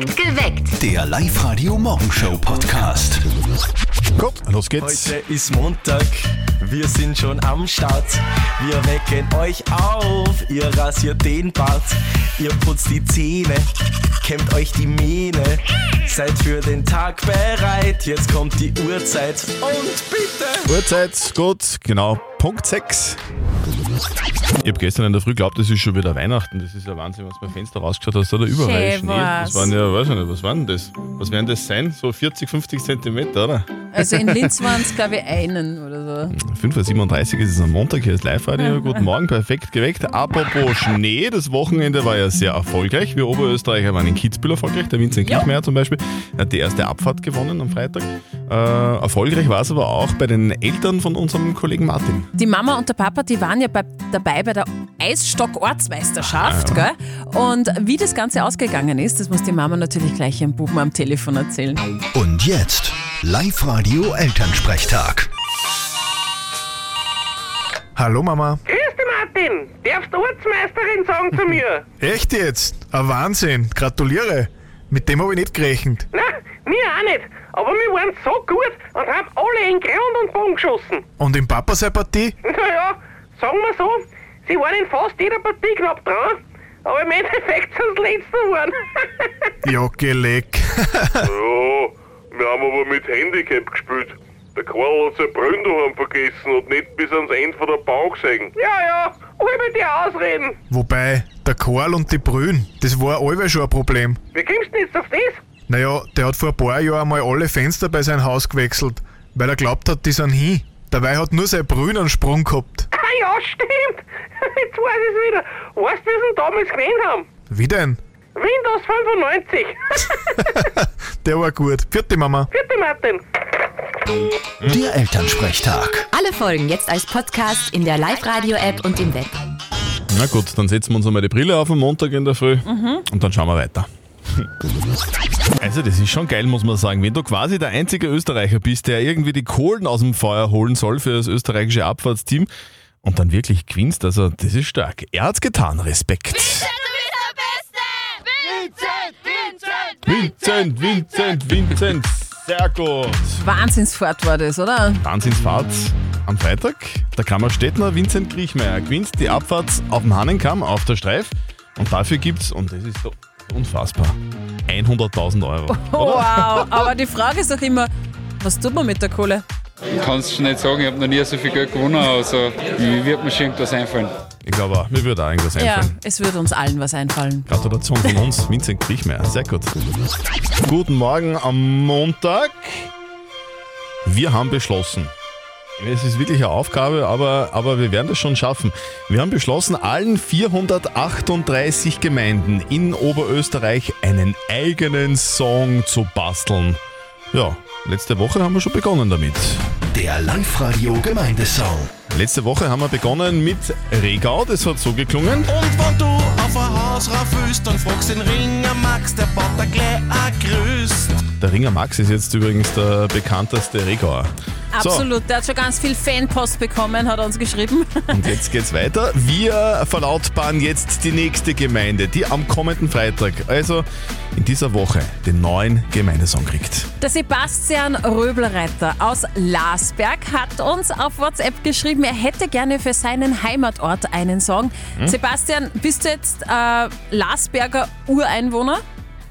Geweckt. Der Live-Radio-Morgenshow-Podcast. Gut, los geht's. Heute ist Montag, wir sind schon am Start. Wir wecken euch auf, ihr rasiert den Bart, ihr putzt die Zähne, kämmt euch die Mähne. Seid für den Tag bereit, jetzt kommt die Uhrzeit und bitte. Uhrzeit, gut, genau, Punkt 6. Ich habe gestern in der Früh geglaubt, das ist schon wieder Weihnachten. Das ist ja Wahnsinn, was beim Fenster rausgeschaut hast. Da überall Schön Schnee. war's. Das waren ja, weiß ich nicht, was waren das? Was werden das sein? So 40, 50 Zentimeter, oder? Also in Linz waren es, glaube ich, einen oder so. 5.37 Uhr ist es am Montag, hier ist Live-Radio. Guten Morgen, perfekt geweckt. Apropos Schnee, das Wochenende war ja sehr erfolgreich. Wir Oberösterreicher waren in Kitzbühel erfolgreich, der Vincent Kirchmeier zum Beispiel hat die erste Abfahrt gewonnen am Freitag. Äh, erfolgreich war es aber auch bei den Eltern von unserem Kollegen Martin. Die Mama und der Papa, die waren ja bei, dabei bei der Eisstock-Ortsmeisterschaft. Gell? Und wie das Ganze ausgegangen ist, das muss die Mama natürlich gleich ihrem Buben am Telefon erzählen. Und jetzt Live-Radio-Elternsprechtag. Hallo Mama. Grüß dich, Martin. Darfst du Ortsmeisterin sagen zu mir? Echt jetzt? Ein Wahnsinn. Gratuliere. Mit dem habe ich nicht gerechnet. Na, mir auch nicht. Aber wir waren so gut und haben alle in Grund und Bogen geschossen. Und im Papa seine Partie? Naja, sagen wir so, sie waren in fast jeder Partie knapp dran. Aber im Endeffekt sind sie letzter geworden. Ja, geleck. Ja, wir haben aber mit Handicap gespielt. Der Karl hat sein Brünn daheim vergessen und nicht bis ans Ende von der Bank gesehen. ja, ja, mir dir ausreden. Wobei, der Karl und die Brühen, das war allweil schon ein Problem. Wie kommst du denn jetzt auf das? Naja, der hat vor ein paar Jahren mal alle Fenster bei seinem Haus gewechselt, weil er glaubt hat, die sind hin. Dabei hat nur sein Brühen einen Sprung gehabt. Ah ja, stimmt. Jetzt weiß ich es wieder. Weißt du, wie sie ihn damals gesehen haben? Wie denn? Windows 95. Der war gut. Vierte Mama. Vierte Martin. Der Elternsprechtag. Alle Folgen jetzt als Podcast in der Live-Radio-App und im Web. Na gut, dann setzen wir uns einmal die Brille auf am Montag in der Früh und dann schauen wir weiter. Also das ist schon geil, muss man sagen. Wenn du quasi der einzige Österreicher bist, der irgendwie die Kohlen aus dem Feuer holen soll für das österreichische Abfahrtsteam und dann wirklich gewinnst, also das ist stark. Er hat's getan, Respekt. Vincent, Vincent, Vincent, sehr gut. Wahnsinnsfahrt war das, oder? Wahnsinnsfahrt am Freitag. Der Kammerstädtner Vincent Griechmeier gewinnt die Abfahrt auf dem Hahnenkamm auf der Streif. Und dafür gibt's, und das ist so unfassbar, 100.000 Euro. Wow, aber die Frage ist doch immer, was tut man mit der Kohle? Kannst du nicht sagen, ich habe noch nie so viel Geld gewonnen, also mir wird mir schon irgendwas einfallen. Ich glaube auch, mir würde auch irgendwas Ja, einfallen. es wird uns allen was einfallen. Gratulation von uns, Vincent Griechmeier. Sehr gut. Guten Morgen am Montag. Wir haben beschlossen, es ist wirklich eine Aufgabe, aber, aber wir werden das schon schaffen. Wir haben beschlossen, allen 438 Gemeinden in Oberösterreich einen eigenen Song zu basteln. Ja, letzte Woche haben wir schon begonnen damit. Der Live-Radio-Gemeindesong. Letzte Woche haben wir begonnen mit Regau, das hat so geklungen. Und wenn du auf ein Haus rauf willst, dann fragst den Ringer Max, der baut da gleich ein Gerüst. Der Ringer Max ist jetzt übrigens der bekannteste Regauer. So, Absolut, der hat schon ganz viel Fanpost bekommen, hat er uns geschrieben. und jetzt geht's weiter. Wir verlautbaren jetzt die nächste Gemeinde, die am kommenden Freitag, also in dieser Woche, den neuen Gemeindesong kriegt. Der Sebastian Röbelreiter aus Lasberg hat uns auf WhatsApp geschrieben, er hätte gerne für seinen Heimatort einen Song. Sebastian, bist du jetzt äh, Lasberger Ureinwohner?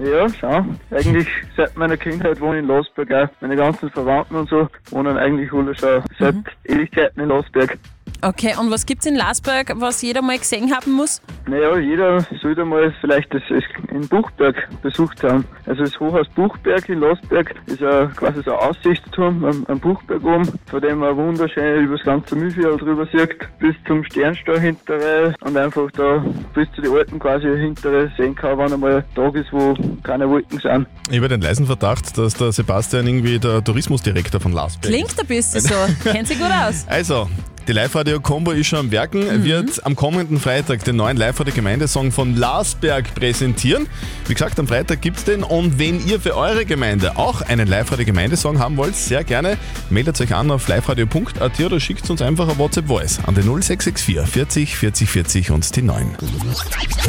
Ja, schon. Eigentlich seit meiner Kindheit wohne ich in Losberg auch. Meine ganzen Verwandten und so wohnen eigentlich alle schon seit Ewigkeiten in Losberg. Okay, und was gibt's in Lasberg, was jeder mal gesehen haben muss? Naja, jeder sollte mal vielleicht das in Buchberg besucht haben. Also das Hochhaus Buchberg in Losberg ist ja quasi so ein Aussichtsturm am, am Buchberg oben, von dem man wunderschön über das ganze Mühlviertel drüber sieht, bis zum Sternstau hintere und einfach da bis zu den Alten quasi hintere sehen kann, wenn einmal ein Tag ist, wo keine Wolken sind. Ich habe den leisen Verdacht, dass der Sebastian irgendwie der Tourismusdirektor von Lasberg ist. Klingt ein bisschen so. Kennt sich gut aus. Also, Die Live-Radio-Combo ist schon am Werken, Mhm. wird am kommenden Freitag den neuen Live-Radio-Gemeindesong von Larsberg präsentieren. Wie gesagt, am Freitag gibt's den und wenn ihr für eure Gemeinde auch einen Live-Radio-Gemeindesong haben wollt, sehr gerne meldet euch an auf liveradio.at oder schickt uns einfach eine WhatsApp-Voice an den 0664 40 40 40 und die 9.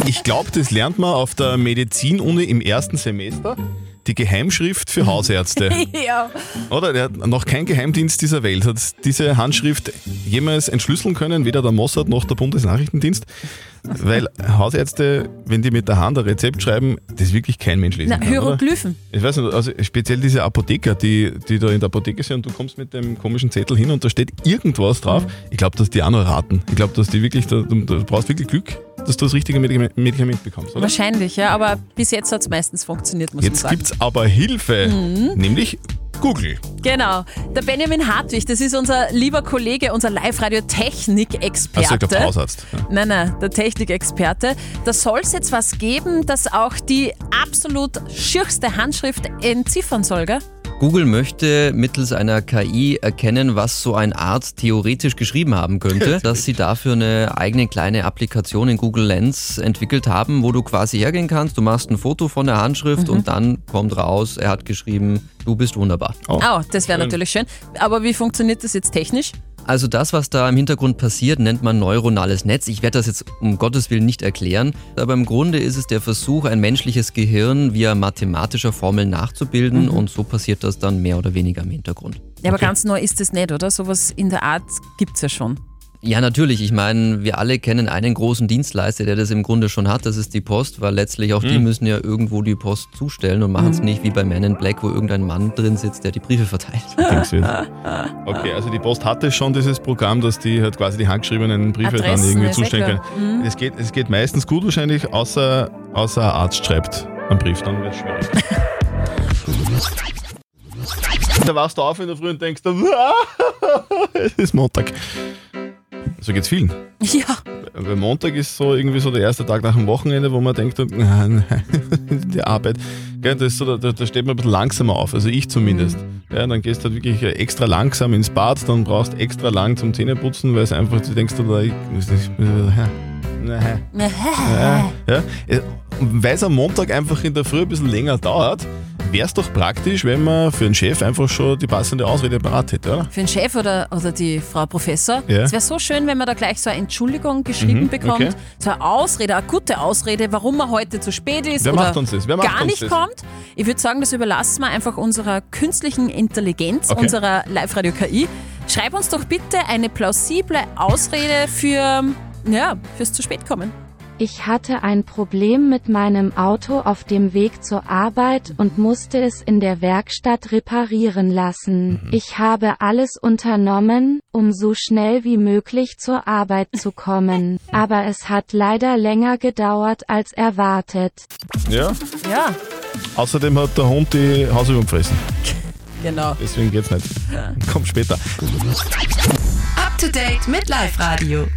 Ich glaube, das lernt man auf der Medizinuni im ersten Semester. Die Geheimschrift für Hausärzte. ja. Oder? Noch kein Geheimdienst dieser Welt hat diese Handschrift jemals entschlüsseln können, weder der Mossad noch der Bundesnachrichtendienst. Weil Hausärzte, wenn die mit der Hand ein Rezept schreiben, das wirklich kein Mensch lesen Na, kann. Oder? Hieroglyphen. Ich weiß nicht, also speziell diese Apotheker, die, die da in der Apotheke sind und du kommst mit dem komischen Zettel hin und da steht irgendwas drauf. Ich glaube, dass die auch noch raten. Ich glaube, dass die wirklich, da, du, du brauchst wirklich Glück, dass du das richtige Medikament, bekommst, oder? Wahrscheinlich, ja, aber bis jetzt hat es meistens funktioniert, muss Jetzt man sagen. gibt's aber Hilfe, Mhm. nämlich Google. Genau. Der Benjamin Hartwig, das ist unser lieber Kollege, unser Live-Radio-Technik-Experte. Also der Hausarzt. Ja. Nein, nein, der Technikexperte. Da soll es jetzt was geben, das auch die absolut schürchste Handschrift entziffern soll, gell? Google möchte mittels einer KI erkennen, was so ein Arzt theoretisch geschrieben haben könnte, dass sie dafür eine eigene kleine Applikation in Google Lens entwickelt haben, wo du quasi hergehen kannst, du machst ein Foto von der Handschrift Mhm. und dann kommt raus, er hat geschrieben, du bist wunderbar. Oh, das wäre natürlich schön. Aber wie funktioniert das jetzt technisch? Also das, was da im Hintergrund passiert, nennt man neuronales Netz. Ich werde das jetzt um Gottes Willen nicht erklären, aber im Grunde ist es der Versuch, ein menschliches Gehirn via mathematischer Formeln nachzubilden Mhm. und so passiert das dann mehr oder weniger im Hintergrund. Ja, aber ganz neu ist das nicht, oder? Sowas in der Art gibt es ja schon. Ja, natürlich. Ich meine, wir alle kennen einen großen Dienstleister, der das im Grunde schon hat. Das ist die Post, weil letztlich auch die Mhm. müssen ja irgendwo die Post zustellen und machen es Mhm. nicht wie bei Man in Black, wo irgendein Mann drin sitzt, der die Briefe verteilt. Okay, also die Post hatte schon dieses Programm, dass die halt quasi die handgeschriebenen Briefe dann Adressen, irgendwie ist eh zustellen können. Mhm. Es, geht, es geht meistens gut wahrscheinlich, außer, außer ein Arzt schreibt einen Brief, dann wird es schwierig. da warst du auf in der Früh und denkst, es ist Montag. So geht's vielen. Ja. Weil Montag ist so irgendwie so der erste Tag nach dem Wochenende, wo man denkt, nein, die Arbeit, gell, das so, da, da steht man ein bisschen langsamer auf, also ich zumindest. Ja, dann gehst du halt wirklich extra langsam ins Bad, dann brauchst extra lang zum Zähneputzen, weil es einfach, du denkst, da, ich, ja, ja. Weil es am Montag einfach in der Früh ein bisschen länger dauert, wäre es doch praktisch, wenn man für einen Chef einfach schon die passende Ausrede parat hätte, oder? Für den Chef oder, oder die Frau Professor. Ja. Es wäre so schön, wenn man da gleich so eine Entschuldigung geschrieben Mhm, bekommt. okay. So eine Ausrede, eine gute Ausrede, warum man heute zu spät ist Wer oder macht uns das? Wer macht gar nicht das? kommt. Ich würde sagen, das überlassen wir einfach unserer künstlichen Intelligenz, Okay. unserer Live-Radio-KI. Schreib uns doch bitte eine plausible Ausrede für, ja, fürs zu spät kommen. Ich hatte ein Problem mit meinem Auto auf dem Weg zur Arbeit und musste es in der Werkstatt reparieren lassen. Ich habe alles unternommen, um so schnell wie möglich zur Arbeit zu kommen. Aber es hat leider länger gedauert als erwartet. Ja. Ja, Außerdem hat der Hund die Hausübung gefressen. genau. Deswegen geht's nicht. Kommt später. Up to date mit Live Radio.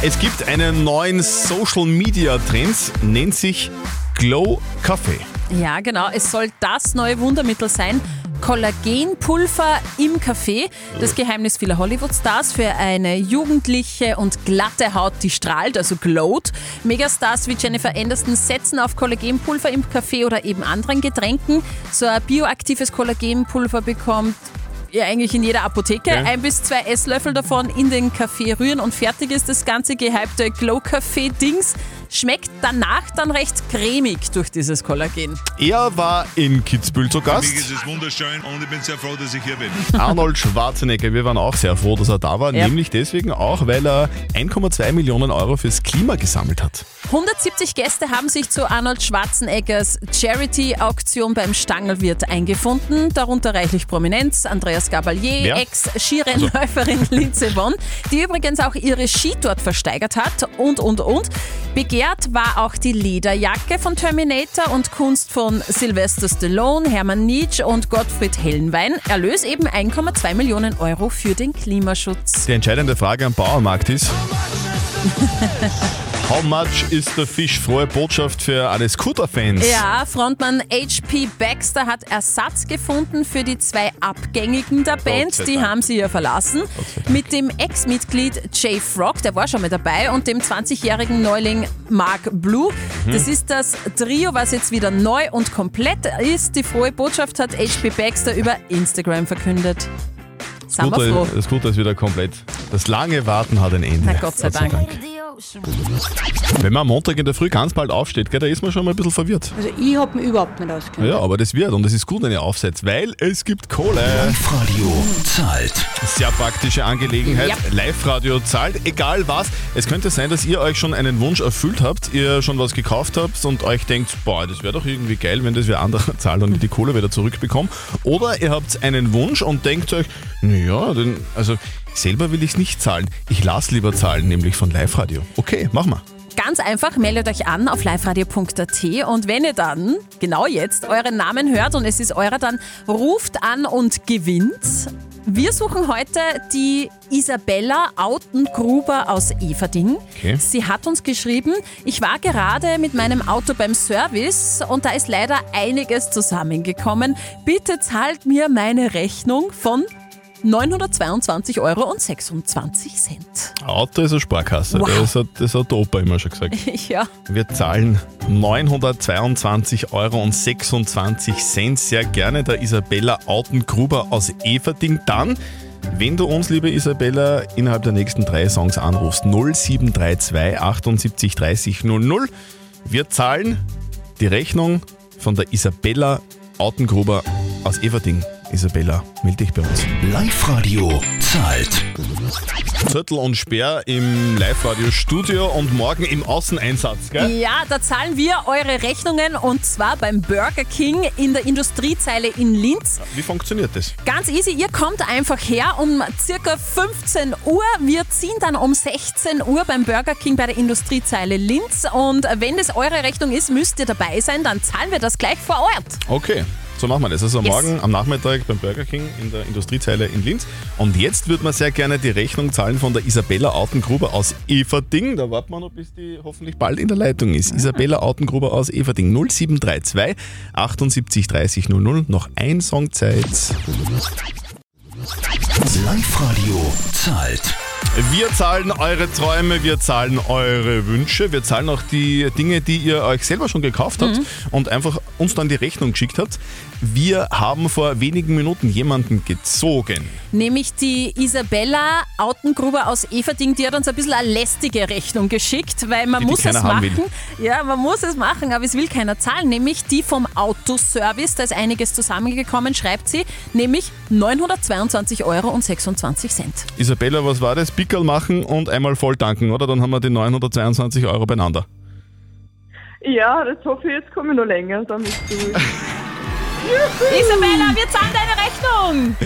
Es gibt einen neuen Social Media Trend, nennt sich Glow Kaffee. Ja, genau. Es soll das neue Wundermittel sein. Kollagenpulver im Kaffee. Das Geheimnis vieler Hollywood-Stars für eine jugendliche und glatte Haut, die strahlt, also glowt. Megastars wie Jennifer Anderson setzen auf Kollagenpulver im Kaffee oder eben anderen Getränken. So ein bioaktives Kollagenpulver bekommt ja eigentlich in jeder Apotheke. Okay. Ein bis zwei Esslöffel davon in den Kaffee rühren und fertig ist das ganze gehypte Glow-Kaffee-Dings. Schmeckt danach dann recht cremig durch dieses Kollagen. Er war in Kitzbühel zu Gast. Es ist wunderschön und ich bin sehr froh, dass ich hier bin. Arnold Schwarzenegger, wir waren auch sehr froh, dass er da war, Ja. nämlich deswegen auch, weil er 1,2 Millionen Euro fürs Klima gesammelt hat. 170 Gäste haben sich zu Arnold Schwarzeneggers Charity-Auktion beim Stangelwirt eingefunden, darunter reichlich Prominenz, Andreas Gabalier? Ex-Skirennläuferin Linze Vonn, die übrigens auch ihre Ski dort versteigert hat und, und, und. Begehrt war auch die Lederjacke von Terminator und Kunst von Sylvester Stallone, Hermann Nietzsche und Gottfried Hellenwein. Erlös eben 1,2 Millionen Euro für den Klimaschutz. Die entscheidende Frage am Bauernmarkt ist, How much is the fish? Frohe Botschaft für alle Scooter-Fans. Ja, Frontmann HP Baxter hat Ersatz gefunden für die zwei Abgängigen der Band. sei Die haben sie ja verlassen. Mit dem Ex-Mitglied Jay Frog, der war schon mal dabei, und dem 20-jährigen Neuling Mark Blue. Mhm. Das ist das Trio, was jetzt wieder neu und komplett ist. Die frohe Botschaft hat HP Baxter über Instagram verkündet. Froh. Scooter, das Scooter ist wieder komplett. Das lange Warten hat ein Ende. Na Gott sei Dank. Wenn man am Montag in der Früh ganz bald aufsteht, gell, da ist man schon mal ein bisschen verwirrt. Also ich hab mich überhaupt nicht auskennt. Ja, aber das wird und es ist gut, wenn ihr aufsetzt, weil es gibt Kohle. Live-Radio zahlt. Sehr praktische Angelegenheit. Ja. Live-Radio zahlt, egal was. Es könnte sein, dass ihr euch schon einen Wunsch erfüllt habt, ihr schon was gekauft habt und euch denkt, boah, das wäre doch irgendwie geil, wenn das wer anderer zahlt und ich die Kohle wieder zurückbekomme. Oder ihr habt einen Wunsch und denkt euch, naja, denn, also selber will ich es nicht zahlen. Ich lasse lieber zahlen, nämlich von Live-Radio. Okay, machen wir. Ganz einfach, meldet euch an auf liveradio.at und wenn ihr dann genau jetzt euren Namen hört und es ist eurer, dann ruft an und gewinnt. Wir suchen heute die Isabella Autengruber aus Everding. Okay. Sie hat uns geschrieben, ich war gerade mit meinem Auto beim Service und da ist leider einiges zusammengekommen. Bitte zahlt mir meine Rechnung von 922,26 Euro. Auto ist eine Sparkasse. Wow. Das, hat, das hat der Opa immer schon gesagt. ja. Wir zahlen 922,26 Euro. Sehr gerne der Isabella Autengruber aus Everding. Dann, wenn du uns, liebe Isabella, innerhalb der nächsten drei Songs anrufst, 0732 78 30 00. Wir zahlen die Rechnung von der Isabella Autengruber aus Everding. Isabella, melde dich bei uns. Live-Radio zahlt. Zettel und Sperr im Live-Radio-Studio und morgen im Außeneinsatz, gell? Ja, da zahlen wir eure Rechnungen und zwar beim Burger King in der Industriezeile in Linz. Wie funktioniert das? Ganz easy, ihr kommt einfach her um circa 15 Uhr. Wir ziehen dann um 16 Uhr beim Burger King bei der Industriezeile Linz und wenn das eure Rechnung ist, müsst ihr dabei sein, dann zahlen wir das gleich vor Ort. Okay, so machen wir das. Also Yes. morgen am Nachmittag beim Burger King in der Industriezeile in Linz. Und jetzt würde man sehr gerne die Rechnung zahlen von der Isabella Autengruber aus Everding. Da warten wir noch, bis die hoffentlich bald in der Leitung ist. Isabella Autengruber aus Everding 0732 78 30 00. Noch ein Song Zeit. Live-Radio zahlt. Wir zahlen eure Träume, wir zahlen eure Wünsche, wir zahlen auch die Dinge, die ihr euch selber schon gekauft habt und einfach uns dann die Rechnung geschickt habt. Wir haben vor wenigen Minuten jemanden gezogen. Nämlich die Isabella Autengruber aus Everding, die hat uns ein bisschen eine lästige Rechnung geschickt, weil man Die, die muss es machen. will. Ja, man muss es machen, aber es will keiner zahlen. Nämlich die vom Autoservice, da ist einiges zusammengekommen, schreibt sie, nämlich 922 Euro und 26 Cent. Isabella, was war das? Pickel machen und einmal voll tanken, oder? Dann haben wir die 922 Euro beieinander. Ja, das hoffe ich, jetzt komme ich noch länger damit durch. Isabella, wir zahlen deine Rechnung!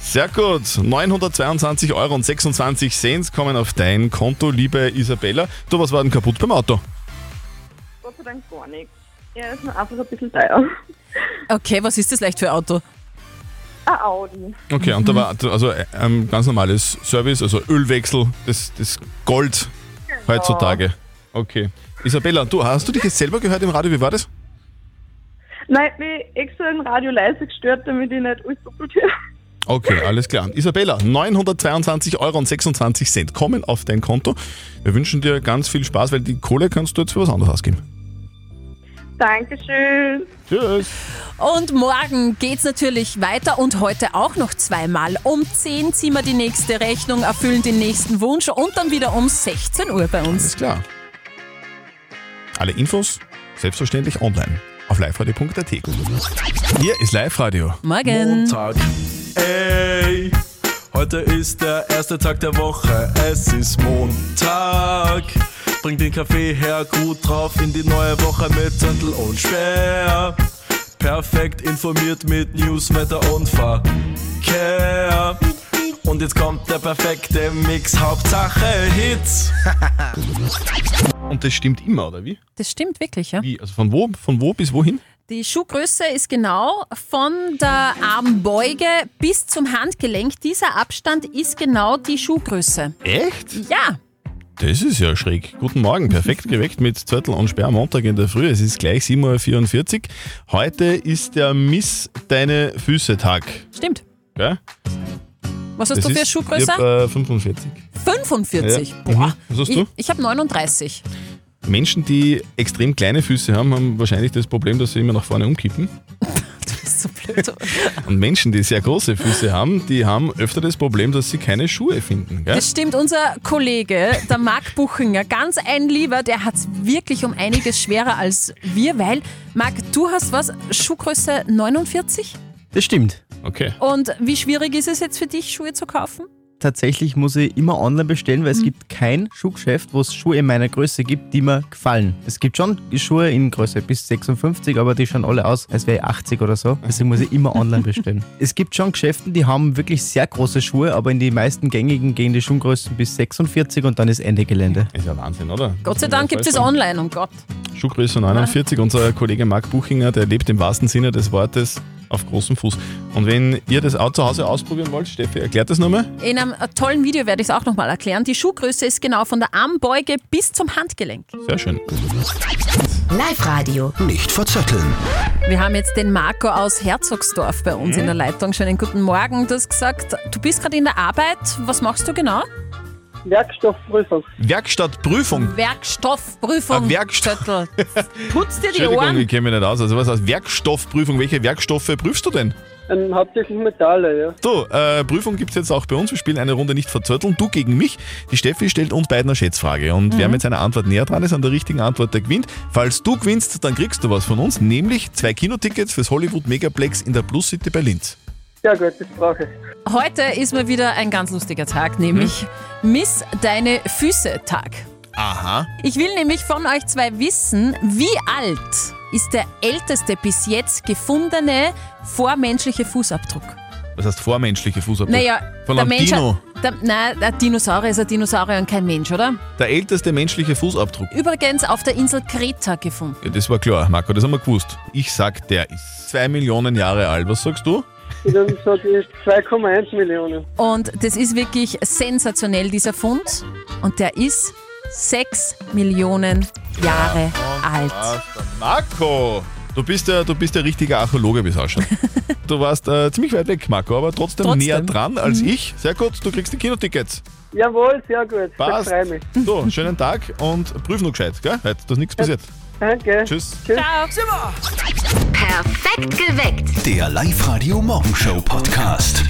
Sehr gut. 922 Euro und 26 Cent kommen auf dein Konto, liebe Isabella. Du, was war denn kaputt beim Auto? Gott sei Dank gar nichts. Er ist nur einfach ein bisschen teuer. Okay, was ist das leicht für ein Auto? Ein Audi. Okay, und da war also äh, ein ganz normales Service, also Ölwechsel, das, das Gold heutzutage. Okay. Isabella, du, hast du dich jetzt selber gehört im Radio? Wie war das? Nein, ich bin extra im Radio leise gestört, damit ich nicht alles doppelt höre. Okay, alles klar. Isabella, 922 Euro und 26 Cent kommen auf dein Konto. Wir wünschen dir ganz viel Spaß, weil die Kohle kannst du jetzt für was anderes ausgeben. Dankeschön. Tschüss. Und morgen geht's natürlich weiter und heute auch noch zweimal. Um 10 ziehen wir die nächste Rechnung, erfüllen den nächsten Wunsch und dann wieder um 16 Uhr bei uns. Alles klar. Alle Infos selbstverständlich online auf liveradio.at. Hier ist Live-Radio. Morgen. Montag. Ey, heute ist der erste Tag der Woche. Es ist Montag. Bring den Kaffee her, gut drauf in die neue Woche mit Zettel und Sperr. Perfekt informiert mit News, Wetter und Verkehr. Und jetzt kommt der perfekte Mix, Hauptsache Hits. Und das stimmt immer, oder wie? Das stimmt wirklich, ja. Wie? Also von wo, von wo bis wohin? Die Schuhgröße ist genau von der Armbeuge bis zum Handgelenk. Dieser Abstand ist genau die Schuhgröße. Echt? Ja. Das ist ja schräg. Guten Morgen, perfekt geweckt mit Zörtel und Sperr am Montag in der Früh. Es ist gleich 7.44 Uhr. Heute ist der Miss Deine Füße Tag. Stimmt. Gell? Was hast Das du für ist- Schuhgröße? Ich hab, äh, 45. 45. Ja. Boah. Mhm. Was hast ich du? ich habe 39. Menschen, die extrem kleine Füße haben, haben wahrscheinlich das Problem, dass sie immer nach vorne umkippen. Das ist so blöd. Und Menschen, die sehr große Füße haben, die haben öfter das Problem, dass sie keine Schuhe finden. Gell? Das stimmt, unser Kollege, der Marc Buchinger, ganz ein Lieber, der hat es wirklich um einiges schwerer als wir, weil, Marc, du hast was, Schuhgröße 49? Das stimmt. Okay. Und wie schwierig ist es jetzt für dich, Schuhe zu kaufen? Tatsächlich muss ich immer online bestellen, weil es gibt kein Schuhgeschäft, wo es Schuhe in meiner Größe gibt, die mir gefallen. Es gibt schon Schuhe in Größe bis 56, aber die schauen alle aus, als wäre ich 80 oder so. Deswegen muss ich immer online bestellen. es gibt schon Geschäfte, die haben wirklich sehr große Schuhe, aber in die meisten gängigen gehen die Schuhgrößen bis 46 und dann ist Ende Gelände. Ist ja Wahnsinn, oder? Gott sei Dank gibt es online, um Gott. Schuhgröße 49. Unser Kollege Marc Buchinger, der lebt im wahrsten Sinne des Wortes auf großem Fuß. Und wenn ihr das auch zu Hause ausprobieren wollt, Steffi, erklärt das nochmal. In einem äh, tollen Video werde ich es auch nochmal erklären. Die Schuhgröße ist genau von der Armbeuge bis zum Handgelenk. Sehr schön. Live-Radio. Nicht verzetteln. Wir haben jetzt den Marco aus Herzogsdorf bei uns in der Leitung. Schönen guten Morgen. Du hast gesagt, du bist gerade in der Arbeit. Was machst du genau? Werkstoffprüfung. Werkstattprüfung. Werkstoffprüfung. Ah, Werkstoff- Zettel. Putz dir die Entschuldigung, Ohren. ich kenne mich nicht aus. Also was heißt Werkstoffprüfung? Welche Werkstoffe prüfst du denn? Ähm, hauptsächlich Metalle, ja. So, äh, Prüfung gibt es jetzt auch bei uns. Wir spielen eine Runde nicht verzötteln. Du gegen mich. Die Steffi stellt uns beiden eine Schätzfrage. Und wer mit seiner Antwort näher dran ist an der richtigen Antwort, der gewinnt. Falls du gewinnst, dann kriegst du was von uns, nämlich zwei Kinotickets fürs Hollywood Megaplex in der Plus City bei Linz. Ja gut, das brauche ich. Heute ist mal wieder ein ganz lustiger Tag, nämlich Miss Deine Füße Tag. Aha. Ich will nämlich von euch zwei wissen, wie alt ist der älteste bis jetzt gefundene vormenschliche Fußabdruck? Was heißt vormenschliche Fußabdruck? Naja, Von der einem Mensch Dino. Der, nein, der Dinosaurier ist ein Dinosaurier und kein Mensch, oder? Der älteste menschliche Fußabdruck. Übrigens auf der Insel Kreta gefunden. Ja, das war klar, Marco, das haben wir gewusst. Ich sag, der ist zwei Millionen Jahre alt. Was sagst du? Und dann sage ich 2,1 Millionen. Und das ist wirklich sensationell, dieser Fund. Und der ist 6 Millionen Jahre alt. Was, der Marco! Du bist ja, du bist ja richtiger Archäologe, wie es ausschaut. du warst äh, ziemlich weit weg, Marco, aber trotzdem, Trotzdem. näher dran als Mhm. ich. Sehr gut, du kriegst die Kinotickets. Jawohl, sehr gut. Passt. Ich freue mich. So, schönen Tag und prüf noch gescheit, gell? Heute, dass nichts passiert. Danke. Tschüss. Ciao. Perfekt geweckt. Der Live-Radio Morgenshow Podcast.